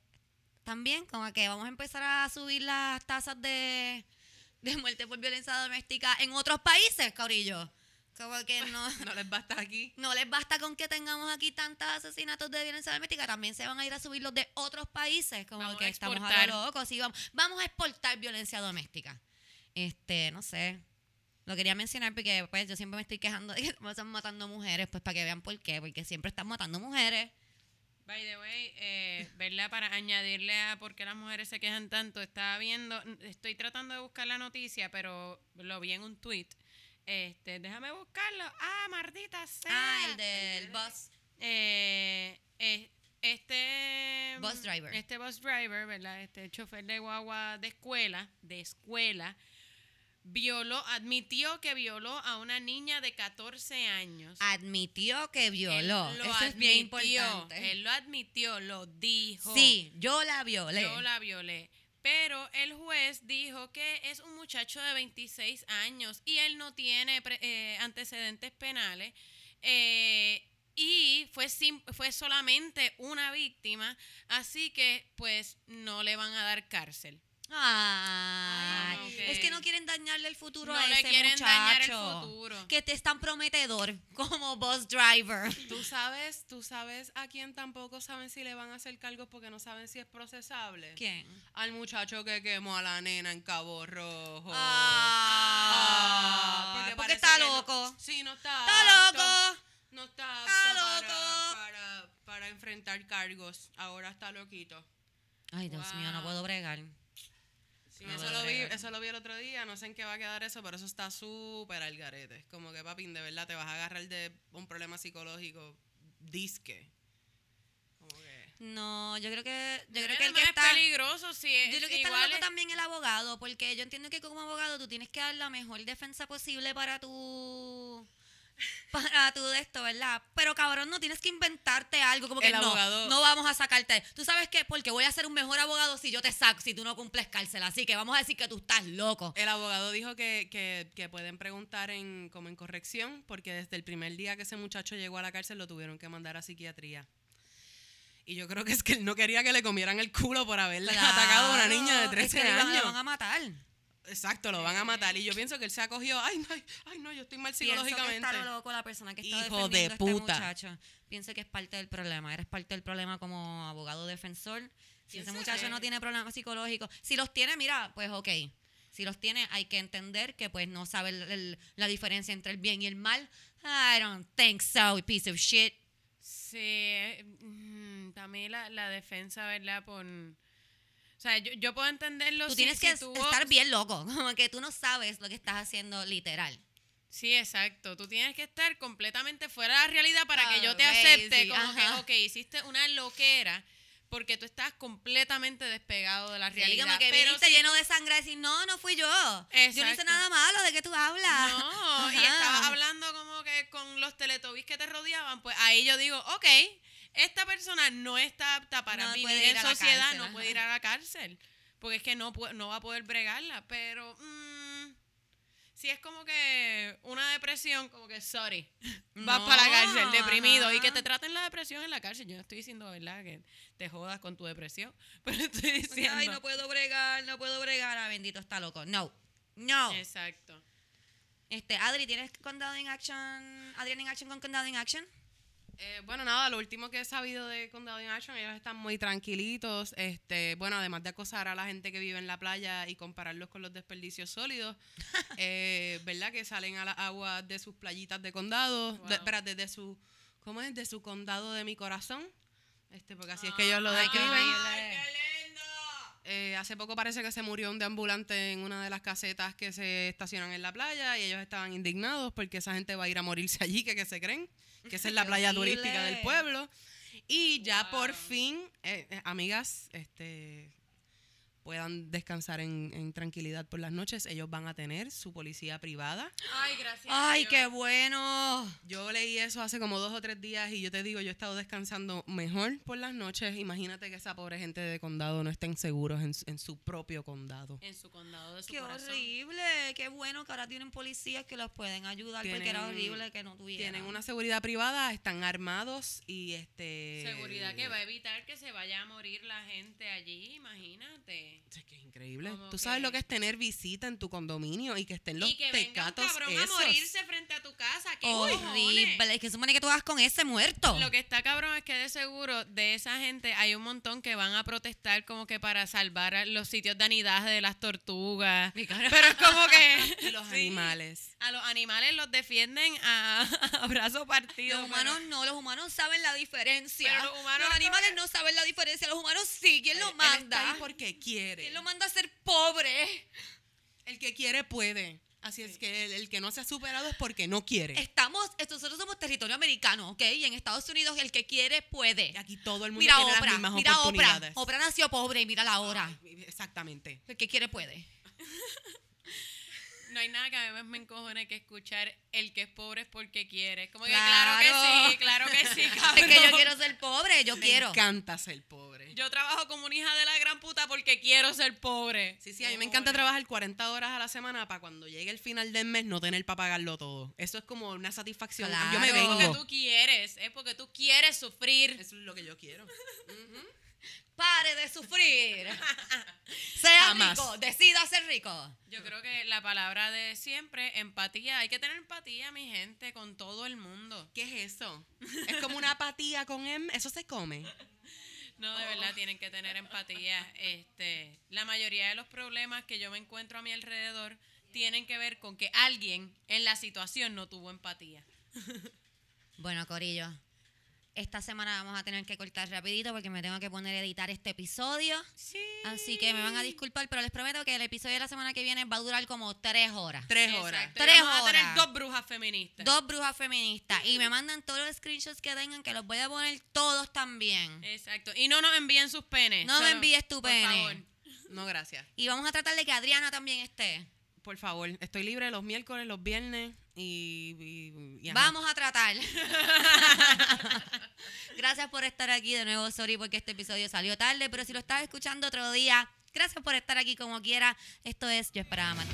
también como que vamos a empezar a subir las tasas de, de muerte por violencia doméstica en otros países, Caurillo. Como que no, No les basta aquí. no les basta con que tengamos aquí tantos asesinatos de violencia doméstica, también se van a ir a subir los de otros países, como Vamos que a estamos a exportar. lo loco, sí, vamos, vamos a exportar violencia doméstica. Este, no sé. Lo quería mencionar porque pues yo siempre me estoy quejando de que están matando mujeres, pues para que vean por qué, porque siempre están matando mujeres. By the way, eh, ¿verdad? Para añadirle a por qué las mujeres se quejan tanto, estaba viendo, estoy tratando de buscar la noticia, pero lo vi en un tweet. Este, déjame buscarlo. Ah, maldita sea. Ah, el del bus. Eh, eh, este Bus driver. Este bus driver, ¿verdad? Este chofer de guagua de escuela, de escuela, violó, admitió que violó a una niña de 14 años. Admitió que violó. Él lo Eso es bien admitió, importante. Él lo admitió, lo dijo. Sí, yo la violé. Yo la violé. Pero el juez dijo que es un muchacho de 26 años y él no tiene pre- eh, antecedentes penales. eh, y fue, fue solamente una víctima, así que pues no le van a dar cárcel. Ay, es que no quieren dañarle el futuro No a le ese quieren muchacho. dañar el futuro. Que te es tan prometedor como bus driver. Tú sabes, tú sabes a quién tampoco saben si le van a hacer cargos porque no saben si es procesable. ¿Quién? Al muchacho que quemó a la nena en Cabo Rojo. Ah, porque parece está que no- loco. sí, no está. ¡Está apto. loco! No está, Está apto loco. Para, para enfrentar cargos. Ahora está loquito. Ay, Dios mío, no puedo bregar. Sí, eso, lo vi, eso lo vi el otro día, no sé en qué va a quedar eso, pero eso está súper al garete. Es Como que, papín, de verdad, te vas a agarrar de un problema psicológico disque. Como que... No, yo creo que yo creo que el además que es está peligroso si es yo creo que está loco es- también el abogado, porque yo entiendo que como abogado tú tienes que dar la mejor defensa posible para tu para tu de esto, ¿verdad? Pero cabrón, no tienes que inventarte algo como que El no, no vamos a sacarte. Tú sabes qué, porque voy a ser un mejor abogado si yo te saco, si tú no cumples cárcel, así que vamos a decir que tú estás loco. El abogado dijo que, que, que pueden preguntar en, como en corrección, porque desde el primer día que ese muchacho llegó a la cárcel lo tuvieron que mandar a psiquiatría. Y yo creo que es que él no quería que le comieran el culo por haberle atacado a una niña de Claro, 13 es que años. Lo van a matar. Exacto, lo van a matar. Y yo pienso que él se acogió. Ay, no, ay, ay, no, yo estoy mal Pienso que psicológicamente. está loco la persona que está Hijo de defendiendo a puta. este muchacho. Pienso que es parte del problema. Eres parte del problema como abogado defensor. Si ese Piensa muchacho no tiene problemas psicológicos, si los tiene, mira, pues ok. Si los tiene, hay que entender que pues no sabe el- el- la diferencia entre el bien y el mal. I don't think so, piece of shit. Sí, eh, mm, también la, la defensa, ¿verdad? Por, sea, yo, yo puedo entenderlo. Tú si- tienes si que tú- estar bien loco, como que tú no sabes lo que estás haciendo literal. Sí, exacto. Tú tienes que estar completamente fuera de la realidad para que yo te Crazy, acepte como ajá. que, ok, hiciste una loquera porque tú estás completamente despegado de la Sí, realidad. como que pero viniste si lleno de sangre y decir, no, no fui yo. Yo no hice nada malo, ¿de qué tú hablas? No, y estabas hablando como que con los teletubbies que te rodeaban, pues ahí yo digo, ok, esta persona no está apta para No vivir en sociedad, cárcel, no ajá. puede ir a la cárcel, porque es que no, no va a poder bregarla, pero mm, si es como que una depresión, como que, sorry, vas No, para la cárcel deprimido y que te traten la depresión en la cárcel. Yo no estoy diciendo, ¿verdad?, que te jodas con tu depresión, pero estoy diciendo... Ay, no puedo bregar, no puedo bregar. Ah, bendito, está loco. No. No. Exacto. Este, Adri, ¿tienes condado in action? Adrián in action con condado in action? Eh, bueno, nada, lo último que he sabido de Condado in Action, ellos están muy tranquilitos. Este, bueno, además de acosar a la gente que vive en la playa y compararlos con los desperdicios sólidos, eh, ¿verdad? Que salen a las aguas de sus playitas de condado, de, Wow. espérate, de su, ¿cómo es? De su condado de mi corazón. Este, porque así es que ellos lo Ay, qué describen. horrible. Eh, hace poco parece que se murió un deambulante en una de las casetas que se estacionan en la playa y ellos estaban indignados porque esa gente va a ir a morirse allí, que, que se creen, que esa es la playa turística del pueblo. Y ya por fin, eh, eh, amigas, este puedan descansar en, en tranquilidad por las noches, ellos van a tener su policía privada. Ay, gracias. Ay, Dios. qué bueno. Yo leí eso hace como dos o tres días y yo te digo, yo he estado descansando mejor por las noches. Imagínate que esa pobre gente de condado no estén seguros en, su- en su propio condado. En su condado de su Qué corazón. horrible. Qué bueno que ahora tienen policías que los pueden ayudar porque era horrible que no tuvieran. Tienen una seguridad privada, están armados y este... Seguridad que va a evitar que se vaya a morir la gente allí, imagínate. Es que es increíble. Como Tú sabes que- lo que es tener visita en tu condominio y que estén los y que venga un cabrón esos. a morirse frente a tu casa. ¿Qué horrible. Es que supone que tú vas con ese muerto. Lo que está cabrón es que de seguro de esa gente hay un montón que van a protestar como que para salvar los sitios de anidaje de las tortugas. Pero es como que los sí, animales. A los animales los defienden a, a brazo partido. Los humanos pero- no, los humanos saben la diferencia. Pero los humanos Los no- animales no saben la diferencia, los humanos sí. ¿Quién lo Él- él está manda? ahí porque quiere. ¿Quién lo manda a ser pobre? El que quiere puede. Así es que el, el que no se ha superado es porque no quiere. Estamos, nosotros somos territorio americano, ¿ok? Y en Estados Unidos el que quiere puede. Y aquí todo el mundo Mira tiene Oprah, las mismas mira Oprah. oportunidades. Oprah nació pobre y mira la hora. Ay, Exactamente. El que quiere puede. No hay nada que a mí me encojone que escuchar el que es pobre es porque quiere. Como que Claro. claro, que sí, claro que sí, Es que yo quiero ser pobre, yo Me quiero. encanta ser pobre. Yo trabajo como una hija de la gran puta porque quiero ser pobre. Sí, sí, a mí me encanta trabajar 40 horas a la semana para cuando llegue el final del mes no tener para pagarlo todo. Eso es como una satisfacción. Yo me Claro. Es porque tú quieres, es porque tú quieres sufrir. Eso es lo que yo quiero. Pare de sufrir. sea Jamás. rico, decida ser rico. Yo creo que la palabra de siempre, empatía. Hay que tener empatía, mi gente, con todo el mundo. ¿Qué es eso? Es como una apatía con M. Eso se come. No, de verdad, tienen que tener empatía. Este, la mayoría de los problemas que yo me encuentro a mi alrededor tienen que ver con que alguien en la situación no tuvo empatía. Bueno, Corillo, esta semana vamos a tener que cortar rapidito porque me tengo que poner a editar este episodio. Sí. Así que me van a disculpar, pero les prometo que el episodio de la semana que viene va a durar como tres horas. Tres horas. Exacto. Tres vamos a tener horas. dos brujas feministas. Dos brujas feministas. Y me mandan todos los screenshots que tengan, que los voy a poner todos también. Exacto. Y no nos envíen sus penes. No me envíes tu por pene. favor. No, gracias. Y vamos a tratar de que Adriana también esté. Por favor, estoy libre los miércoles, los viernes y... Vamos a tratar. gracias por estar aquí de nuevo. Sorry porque este episodio salió tarde, pero si lo estás escuchando otro día, gracias por estar aquí como quiera. Esto es Yo esperaba más